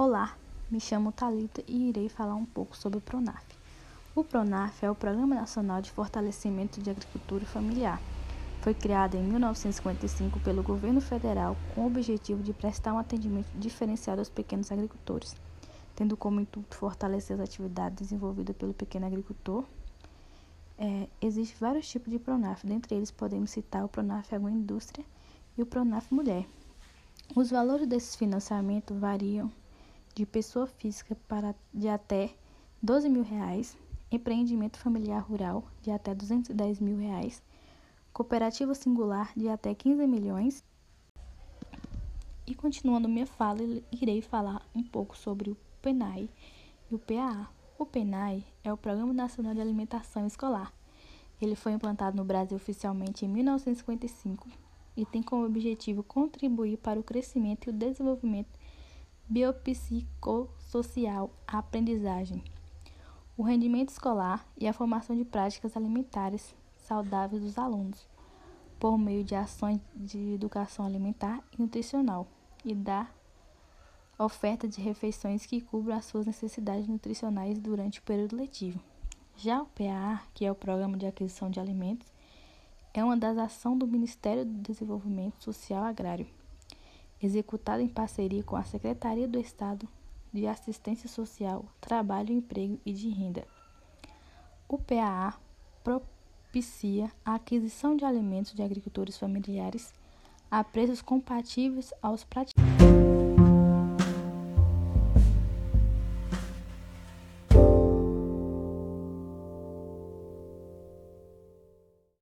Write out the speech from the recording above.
Olá, me chamo Talita e irei falar um pouco sobre o Pronaf. O Pronaf é o Programa Nacional de Fortalecimento de Agricultura Familiar. Foi criado em 1955 pelo governo federal com o objetivo de prestar um atendimento diferenciado aos pequenos agricultores, tendo como intuito fortalecer as atividades desenvolvidas pelo pequeno agricultor. É, Existem vários tipos de Pronaf, dentre eles podemos citar o Pronaf Agroindústria e o Pronaf Mulher. Os valores desses financiamentos variam de pessoa física para de até 12 mil reais, empreendimento familiar rural de até 210 mil reais, cooperativa singular de até 15 milhões. E continuando minha fala, irei falar um pouco sobre o PENAI e o PAA. O PENAI é o Programa Nacional de Alimentação Escolar. Ele foi implantado no Brasil oficialmente em 1955 e tem como objetivo contribuir para o crescimento e o desenvolvimento biopsicossocial, a aprendizagem, o rendimento escolar e a formação de práticas alimentares saudáveis dos alunos, por meio de ações de educação alimentar e nutricional e da oferta de refeições que cubram as suas necessidades nutricionais durante o período letivo. Já o PAA, que é o Programa de Aquisição de Alimentos, é uma das ações do Ministério do Desenvolvimento Social Agrário executada em parceria com a Secretaria do Estado de Assistência Social, Trabalho, Emprego e de Renda. O PAA propicia a aquisição de alimentos de agricultores familiares a preços compatíveis aos praticantes